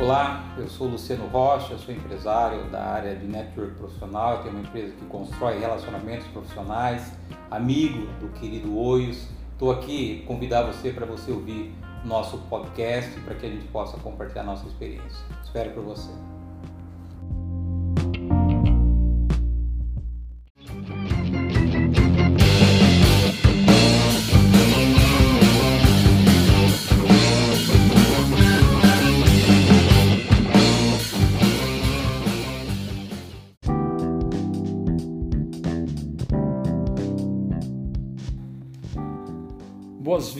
Olá, eu sou Luciano Rocha, sou empresário da área de network profissional, eu tenho uma empresa que constrói relacionamentos profissionais, amigo do querido Oios. Estou aqui convidar você para você ouvir nosso podcast para que a gente possa compartilhar nossa experiência. Espero por você.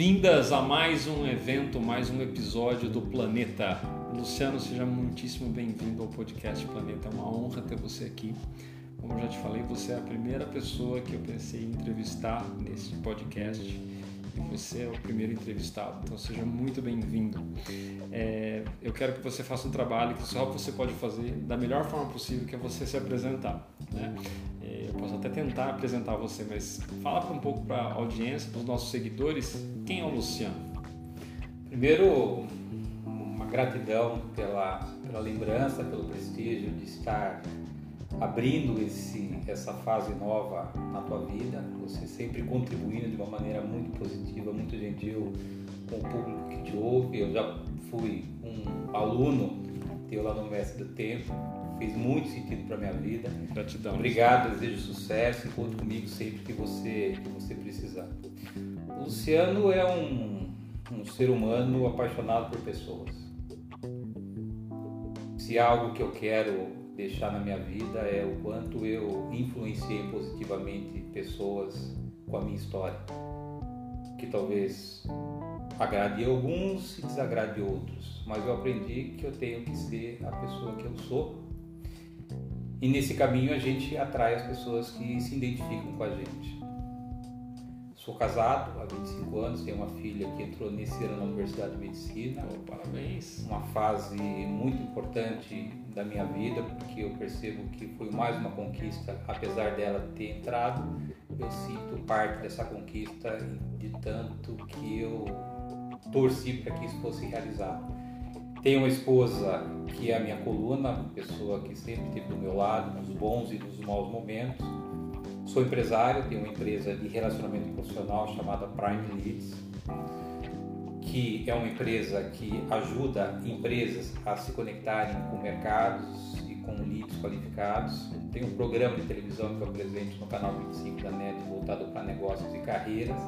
Boas-vindas a mais um evento, mais um episódio do Planeta. Luciano, seja muitíssimo bem-vindo ao podcast Planeta. É uma honra ter você aqui. Como já te falei, você é a primeira pessoa que eu pensei em entrevistar nesse podcast e você é o primeiro entrevistado, então seja muito bem-vindo. É, eu quero que você faça um trabalho que só você pode fazer da melhor forma possível, que é você se apresentar. Né? É, eu posso até tentar apresentar você, mas fala um pouco para a audiência, para os nossos seguidores, quem é o Luciano? Primeiro, uma gratidão pela, pela lembrança, pelo prestígio de estar abrindo esse, essa fase nova na tua vida, você sempre contribuindo de uma maneira muito positiva, muito gentil com o público que te ouve. Eu já fui um aluno teu lá no Mestre do Tempo, fez muito sentido para minha vida. Gratidão. Obrigado, desejo sucesso e conto comigo sempre que você, que você precisar. O Luciano é um, um ser humano apaixonado por pessoas. Se há algo que eu quero deixar na minha vida é o quanto eu influenciei positivamente pessoas com a minha história. Que talvez agrade alguns e desagrade outros, mas eu aprendi que eu tenho que ser a pessoa que eu sou. E nesse caminho a gente atrai as pessoas que se identificam com a gente. Sou casado há 25 anos, tenho uma filha que entrou nesse ano na Universidade de Medicina. Oh, parabéns. Uma fase muito importante da minha vida, porque eu percebo que foi mais uma conquista, apesar dela ter entrado, eu sinto parte dessa conquista de tanto que eu torci para que isso fosse realizado. Tenho uma esposa que é a minha coluna, uma pessoa que sempre esteve do meu lado nos bons e nos maus momentos Sou empresário, tenho uma empresa de relacionamento profissional chamada Prime Leads, que é uma empresa que ajuda empresas a se conectarem com mercados e com leads qualificados. Tenho um programa de televisão que eu apresento no canal 25 da NET voltado para negócios e carreiras.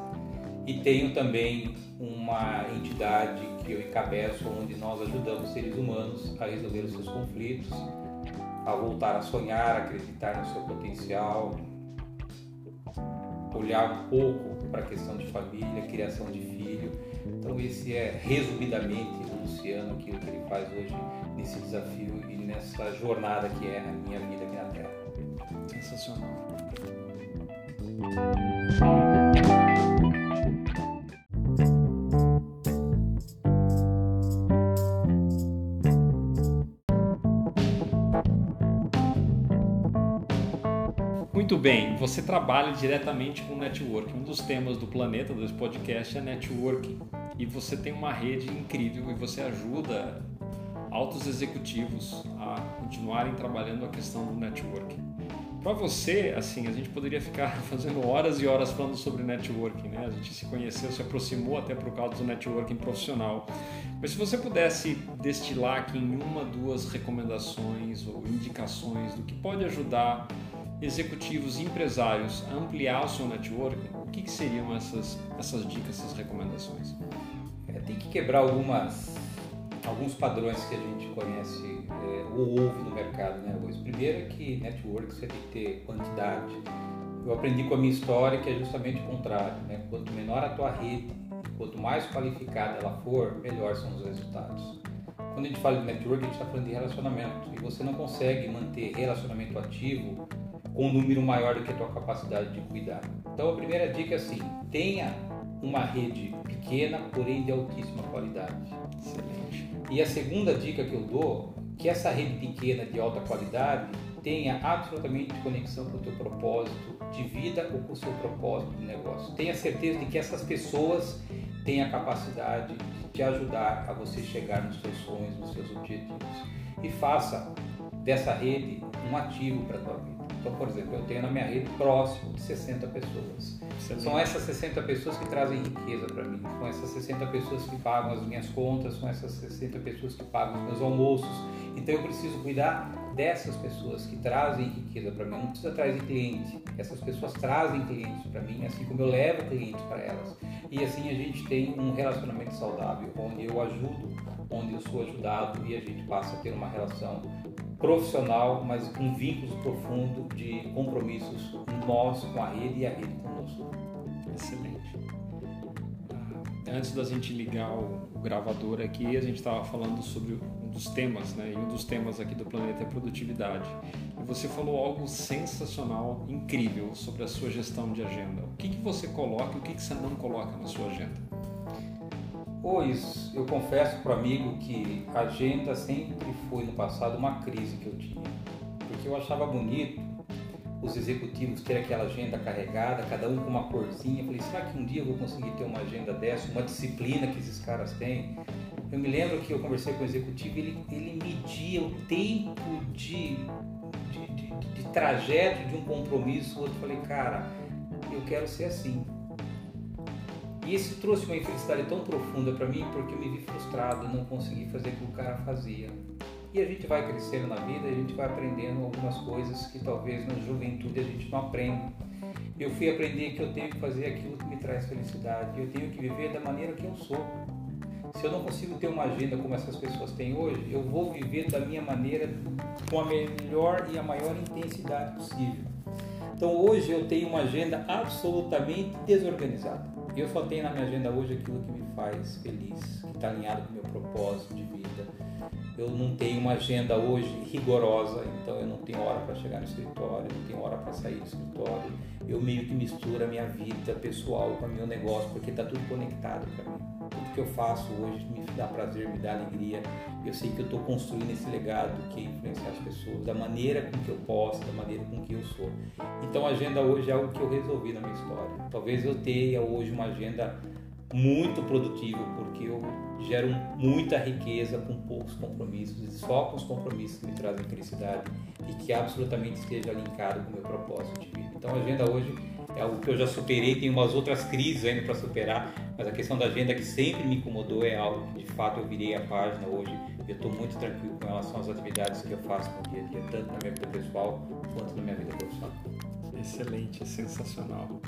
E tenho também uma entidade que eu encabeço onde nós ajudamos seres humanos a resolver os seus conflitos, a voltar a sonhar, a acreditar no seu potencial, olhar um pouco para a questão de família, criação de filho. Então esse é resumidamente o Luciano aquilo que ele faz hoje nesse desafio e nessa jornada que é a minha vida na Terra. Sensacional. Bem, você trabalha diretamente com networking. Um dos temas do planeta, desse podcast, é networking. E você tem uma rede incrível e você ajuda altos executivos a continuarem trabalhando a questão do networking. Para você, assim, a gente poderia ficar fazendo horas e horas falando sobre networking, né? A gente se conheceu, se aproximou até por causa do networking profissional. Mas se você pudesse destilar aqui em uma, duas recomendações ou indicações do que pode ajudar executivos e empresários a ampliar o seu networking, o que, que seriam essas, essas dicas, essas recomendações? É, tem que quebrar algumas, alguns padrões que a gente conhece é, ou ouve no mercado. Né, Luiz? Primeiro é que network você tem que ter quantidade. Eu aprendi com a minha história que é justamente o contrário. Né? Quanto menor a tua rede, quanto mais qualificada ela for, melhor são os resultados. Quando a gente fala de network, a gente está falando de relacionamento. E você não consegue manter relacionamento ativo com um número maior do que a tua capacidade de cuidar. Então a primeira dica é assim, tenha uma rede pequena, porém de altíssima qualidade. Excelente. E a segunda dica que eu dou, que essa rede pequena de alta qualidade tenha absolutamente conexão com o teu propósito de vida ou com o seu propósito de negócio. Tenha certeza de que essas pessoas tem a capacidade de te ajudar a você chegar nos seus sonhos, nos seus objetivos. E faça dessa rede um ativo para a tua vida. Então, por exemplo, eu tenho na minha rede próximo de 60 pessoas. Excelente. São essas 60 pessoas que trazem riqueza para mim. São essas 60 pessoas que pagam as minhas contas, são essas 60 pessoas que pagam os meus almoços. Então, eu preciso cuidar dessas pessoas que trazem riqueza para mim. Não precisa trazer cliente. Essas pessoas trazem clientes para mim, assim como eu levo clientes para elas. E assim a gente tem um relacionamento saudável, onde eu ajudo, onde eu sou ajudado e a gente passa a ter uma relação profissional, mas com vínculos profundos de compromissos nós com a rede e a rede conosco. Excelente. Ah, antes da gente ligar o, gravador aqui, a gente estava falando sobre um dos temas, né? E um dos temas aqui do planeta é produtividade. E você falou algo sensacional, incrível sobre a sua gestão de agenda. O que, que você coloca e o que, que você não coloca na sua agenda? Pois eu confesso para amigo que a agenda sempre foi no passado uma crise que eu tinha, porque eu achava bonito os executivos ter aquela agenda carregada, cada um com uma corzinha. Eu falei, será que um dia eu vou conseguir ter uma agenda dessa, uma disciplina que esses caras têm? Eu me lembro que eu conversei com o executivo, ele, ele media o tempo de, de, de, de trajeto de um compromisso. O outro falei, cara, eu quero ser assim. E isso trouxe uma infelicidade tão profunda para mim porque eu me vi frustrado, não consegui fazer o que o cara fazia. E a gente vai crescendo na vida, a gente vai aprendendo algumas coisas que talvez na juventude a gente não aprenda. Eu fui aprender que eu tenho que fazer aquilo que me traz felicidade, eu tenho que viver da maneira que eu sou. Se eu não consigo ter uma agenda como essas pessoas têm hoje, eu vou viver da minha maneira com a melhor e a maior intensidade possível. Então hoje eu tenho uma agenda absolutamente desorganizada. Eu só tenho na minha agenda hoje aquilo que me faz feliz, que está alinhado com o meu propósito de vida. Eu não tenho uma agenda hoje rigorosa, então eu não tenho hora para chegar no escritório, não tenho hora para sair do escritório. Eu meio que misturo a minha vida pessoal com o meu negócio, porque está tudo conectado para mim. Tudo que eu faço hoje me dá prazer, me dá alegria. Eu sei que eu estou construindo esse legado que é influenciar as pessoas, da maneira com que eu posso, da maneira com que eu sou. Então a agenda hoje é algo que eu resolvi na minha história. Talvez eu tenha hoje uma agenda muito produtiva, porque eu gero muita riqueza com poucos compromissos e só com os compromissos que me trazem felicidade e que absolutamente esteja linkado com o meu propósito de vida. Então a agenda hoje é algo que eu já superei, tem umas outras crises ainda para superar, mas a questão da agenda que sempre me incomodou é algo que de fato eu virei a página hoje. Eu estou muito tranquilo com relação às atividades que eu faço no dia a dia, tanto na minha vida pessoal quanto na minha vida profissional. Excelente, sensacional.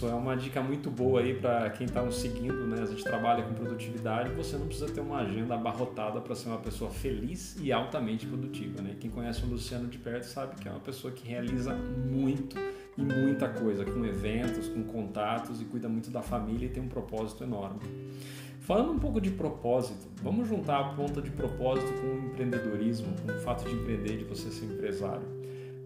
Isso, é uma dica muito boa aí para quem está nos seguindo, né? A gente trabalha com produtividade, você não precisa ter uma agenda abarrotada para ser uma pessoa feliz e altamente produtiva, né? Quem conhece o Luciano de perto sabe que é uma pessoa que realiza muito e muita coisa, com eventos, com contatos e cuida muito da família e tem um propósito enorme. Falando um pouco de propósito, vamos juntar a ponta de propósito com o empreendedorismo, com o fato de empreender, de você ser empresário.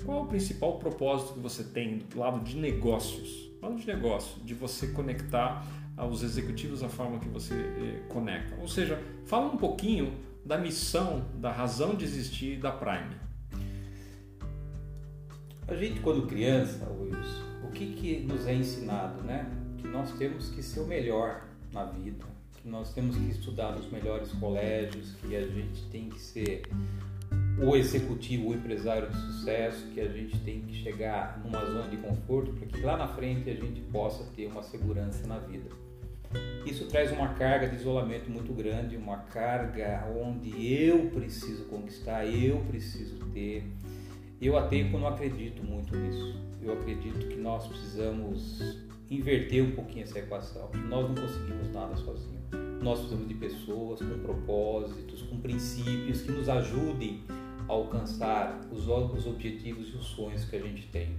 Qual é o principal propósito que você tem do lado de negócios? Lado de negócio, de você conectar aos executivos a forma que você eh, conecta. Ou seja, fala um pouquinho da missão, da razão de existir da Prime. A gente, quando criança, Luiz, o que, que nos é ensinado, né? Que nós temos que ser o melhor na vida, que nós temos que estudar nos melhores colégios, que a gente tem que ser o executivo, o empresário de sucesso, que a gente tem que chegar numa zona de conforto para que lá na frente a gente possa ter uma segurança na vida. Isso traz uma carga de isolamento muito grande, uma carga onde eu preciso conquistar, eu preciso ter. Eu até não acredito muito nisso. Eu acredito que nós precisamos inverter um pouquinho essa equação. Nós não conseguimos nada sozinhos. Nós precisamos de pessoas com propósitos, com princípios que nos ajudem alcançar os, os objetivos e os sonhos que a gente tem.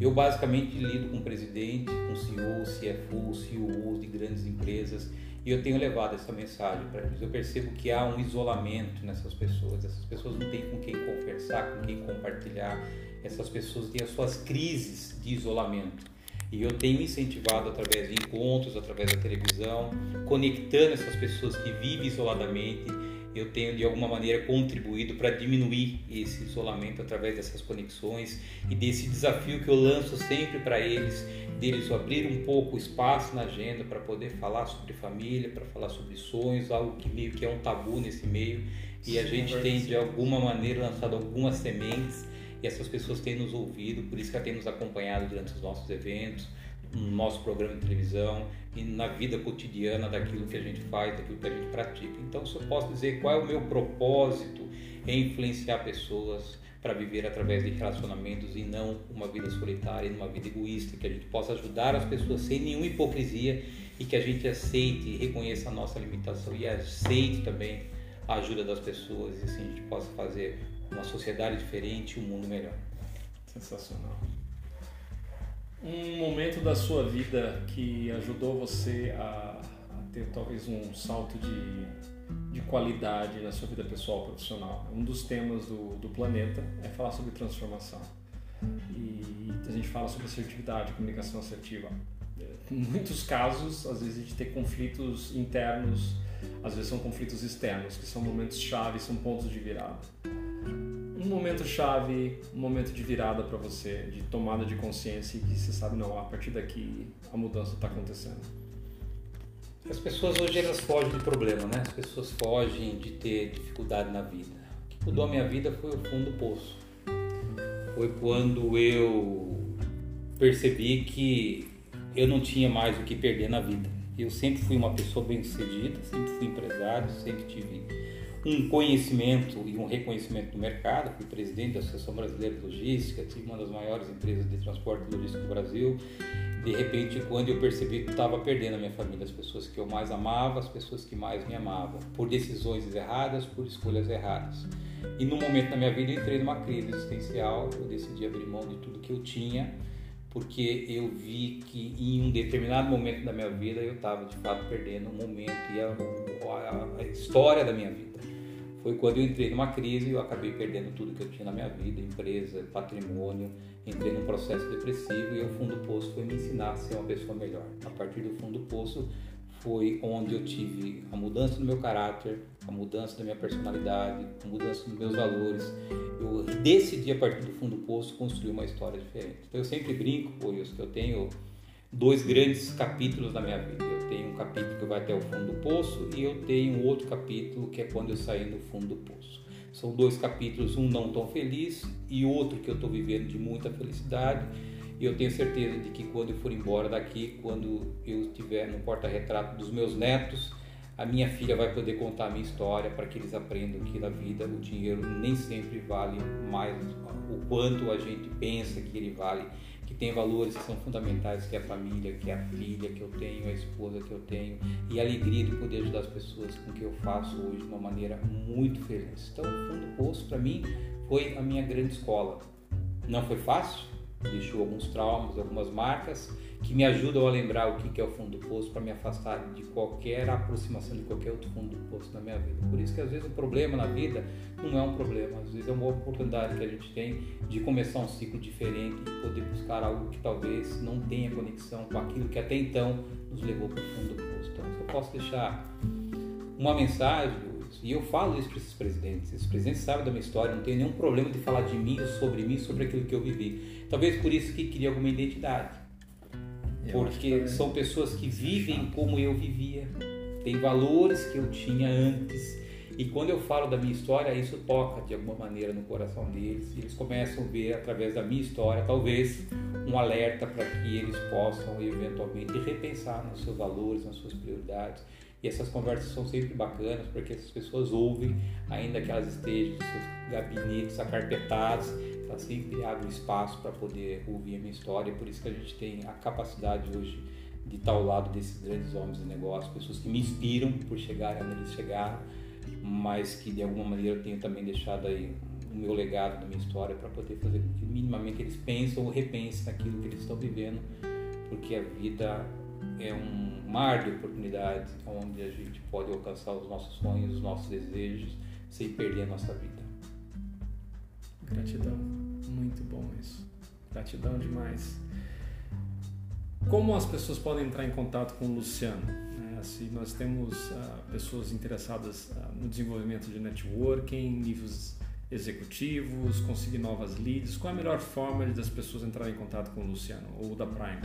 Eu basicamente lido com presidente, com CEO, CFO, CEOs de grandes empresas e eu tenho levado essa mensagem para eles. Eu percebo que há um isolamento nessas pessoas, essas pessoas não têm com quem conversar, com quem compartilhar, essas pessoas têm as suas crises de isolamento. E eu tenho incentivado através de encontros, através da televisão, conectando essas pessoas que vivem isoladamente. Eu tenho de alguma maneira contribuído para diminuir esse isolamento através dessas conexões e desse desafio que eu lanço sempre para eles, deles abrir um pouco espaço na agenda para poder falar sobre família, para falar sobre sonhos, algo que meio que é um tabu nesse meio. E a gente tem de alguma maneira lançado algumas sementes e essas pessoas têm nos ouvido, por isso que ela tem nos acompanhado durante os nossos eventos, no nosso programa de televisão e na vida cotidiana daquilo que a gente faz, daquilo que a gente pratica. Então, se eu posso dizer qual é o meu propósito em influenciar pessoas para viver através de relacionamentos e não uma vida solitária, uma vida egoísta, que a gente possa ajudar as pessoas sem nenhuma hipocrisia e que a gente aceite e reconheça a nossa limitação e aceite também a ajuda das pessoas e assim a gente possa fazer uma sociedade diferente, um mundo melhor. Sensacional. Um momento da sua vida que ajudou você a, a ter talvez um salto de, de qualidade na sua vida pessoal profissional. Um dos temas do, do planeta é falar sobre transformação. E a gente fala sobre assertividade, comunicação assertiva. Em muitos casos, às vezes a gente tem conflitos internos, às vezes são conflitos externos, que são momentos chave, são pontos de virada um momento chave, um momento de virada para você, de tomada de consciência e que você sabe, não, a partir daqui a mudança está acontecendo? As pessoas hoje elas fogem do problema, né? As pessoas fogem de ter dificuldade na vida. O que mudou a minha vida foi o fundo do poço. Foi quando eu percebi que eu não tinha mais o que perder na vida. Eu sempre fui uma pessoa bem-sucedida, sempre fui empresário, sempre tive um conhecimento e um reconhecimento do mercado. Fui presidente da Associação Brasileira de Logística, tive uma das maiores empresas de transporte logístico do Brasil. De repente, quando eu percebi que estava perdendo a minha família, as pessoas que eu mais amava, as pessoas que mais me amavam, por decisões erradas, por escolhas erradas. E no momento da minha vida, entrei numa crise existencial. Eu decidi abrir mão de tudo que eu tinha porque eu vi que em um determinado momento da minha vida eu estava de fato perdendo um momento e a, a, a, história da minha vida foi quando eu entrei numa crise e eu acabei perdendo tudo que eu tinha na minha vida, empresa, patrimônio, entrei num processo depressivo e o fundo do poço foi me ensinar a ser uma pessoa melhor. A partir do fundo do poço foi onde eu tive a mudança do meu caráter, a mudança da minha personalidade, a mudança dos meus valores. Eu decidi a partir do fundo do poço construir uma história diferente. Então eu sempre brinco, por isso que eu tenho dois grandes capítulos da minha vida. Eu tenho um capítulo que vai até o fundo do poço e eu tenho outro capítulo que é quando eu saí no fundo do poço. São dois capítulos, um não tão feliz e outro que eu estou vivendo de muita felicidade. E eu tenho certeza de que quando eu for embora daqui, quando eu estiver no porta-retrato dos meus netos, a minha filha vai poder contar a minha história para que eles aprendam que na vida o dinheiro nem sempre vale mais o quanto a gente pensa que ele vale que tem valores que são fundamentais, que é a família, que é a filha que eu tenho, a esposa que eu tenho, e a alegria de poder ajudar as pessoas com que eu faço hoje de uma maneira muito feliz. Então, o Fundo do Poço, para mim, foi a minha grande escola. Não foi fácil, deixou alguns traumas, algumas marcas, que me ajudam a lembrar o que é o fundo do poço para me afastar de qualquer aproximação de qualquer outro fundo do poço na minha vida. Por isso que às vezes o problema na vida não é um problema, às vezes é uma oportunidade que a gente tem de começar um ciclo diferente e poder buscar algo que talvez não tenha conexão com aquilo que até então nos levou para o fundo do poço. Então, se eu posso deixar uma mensagem, e eu falo isso para esses presidentes, esses presidentes sabem da minha história, não tenho nenhum problema de falar de mim, sobre mim, sobre aquilo que eu vivi. Talvez por isso que queria alguma identidade porque são pessoas que vivem como eu vivia, tem valores que eu tinha antes. E quando eu falo da minha história, isso toca de alguma maneira no coração deles. E eles começam a ver através da minha história, talvez, um alerta para que eles possam eventualmente repensar nos seus valores, nas suas prioridades. E essas conversas são sempre bacanas, porque essas pessoas ouvem, ainda que elas estejam em seus gabinetes acarpetados, ela sempre abre espaço para poder ouvir a minha história, por isso que a gente tem a capacidade hoje de estar ao lado desses grandes homens de negócio, pessoas que me inspiram por chegarem onde eles chegaram, mas que de alguma maneira eu tenho também deixado aí o meu legado da minha história para poder fazer com que minimamente eles pensem ou repensem naquilo que eles estão vivendo, porque a vida é um mar de oportunidades onde a gente pode alcançar os nossos sonhos, os nossos desejos, sem perder a nossa vida. Gratidão. Muito bom isso. Gratidão demais. Como as pessoas podem entrar em contato com o Luciano? Né? Assim, nós temos uh, pessoas interessadas uh, no desenvolvimento de networking, níveis executivos, conseguir novas leads. Qual é a melhor forma das pessoas entrarem em contato com o Luciano ou da Prime?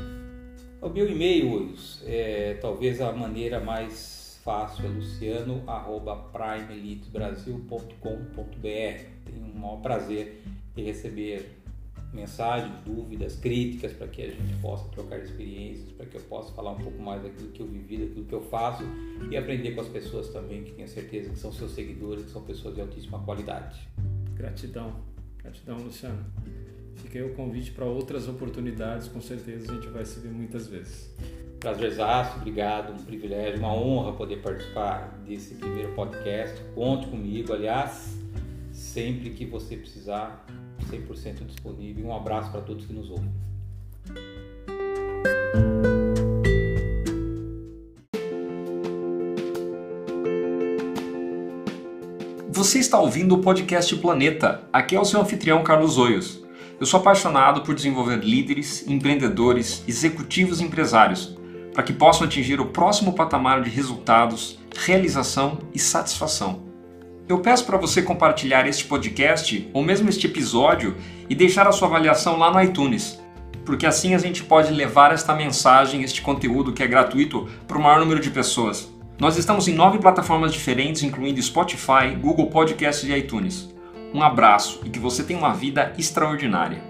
O meu e-mail, é talvez a maneira mais fácil é luciano@primeelitebrasil.com.br. Tenho um maior prazer em receber mensagens, dúvidas, críticas para que a gente possa trocar experiências, para que eu possa falar um pouco mais daquilo que eu vivi, daquilo que eu faço e aprender com as pessoas também que tenho certeza que são seus seguidores, que são pessoas de altíssima qualidade. Gratidão, gratidão, Luciano. Fica aí o convite para outras oportunidades, com certeza a gente vai se ver muitas vezes. Prazerzaço, obrigado, um privilégio, uma honra poder participar desse primeiro podcast. Conte comigo, aliás, sempre que você precisar, 100% disponível. Um abraço para todos que nos ouvem. Você está ouvindo o podcast Planeta. Aqui é o seu anfitrião Carlos Oios. Eu sou apaixonado por desenvolver líderes, empreendedores, executivos e empresários para que possam atingir o próximo patamar de resultados, realização e satisfação. Eu peço para você compartilhar este podcast ou mesmo este episódio e deixar a sua avaliação lá no iTunes, porque assim a gente pode levar esta mensagem, este conteúdo que é gratuito, para o maior número de pessoas. Nós estamos em nove plataformas diferentes, incluindo Spotify, Google Podcasts e iTunes. Um abraço e que você tenha uma vida extraordinária.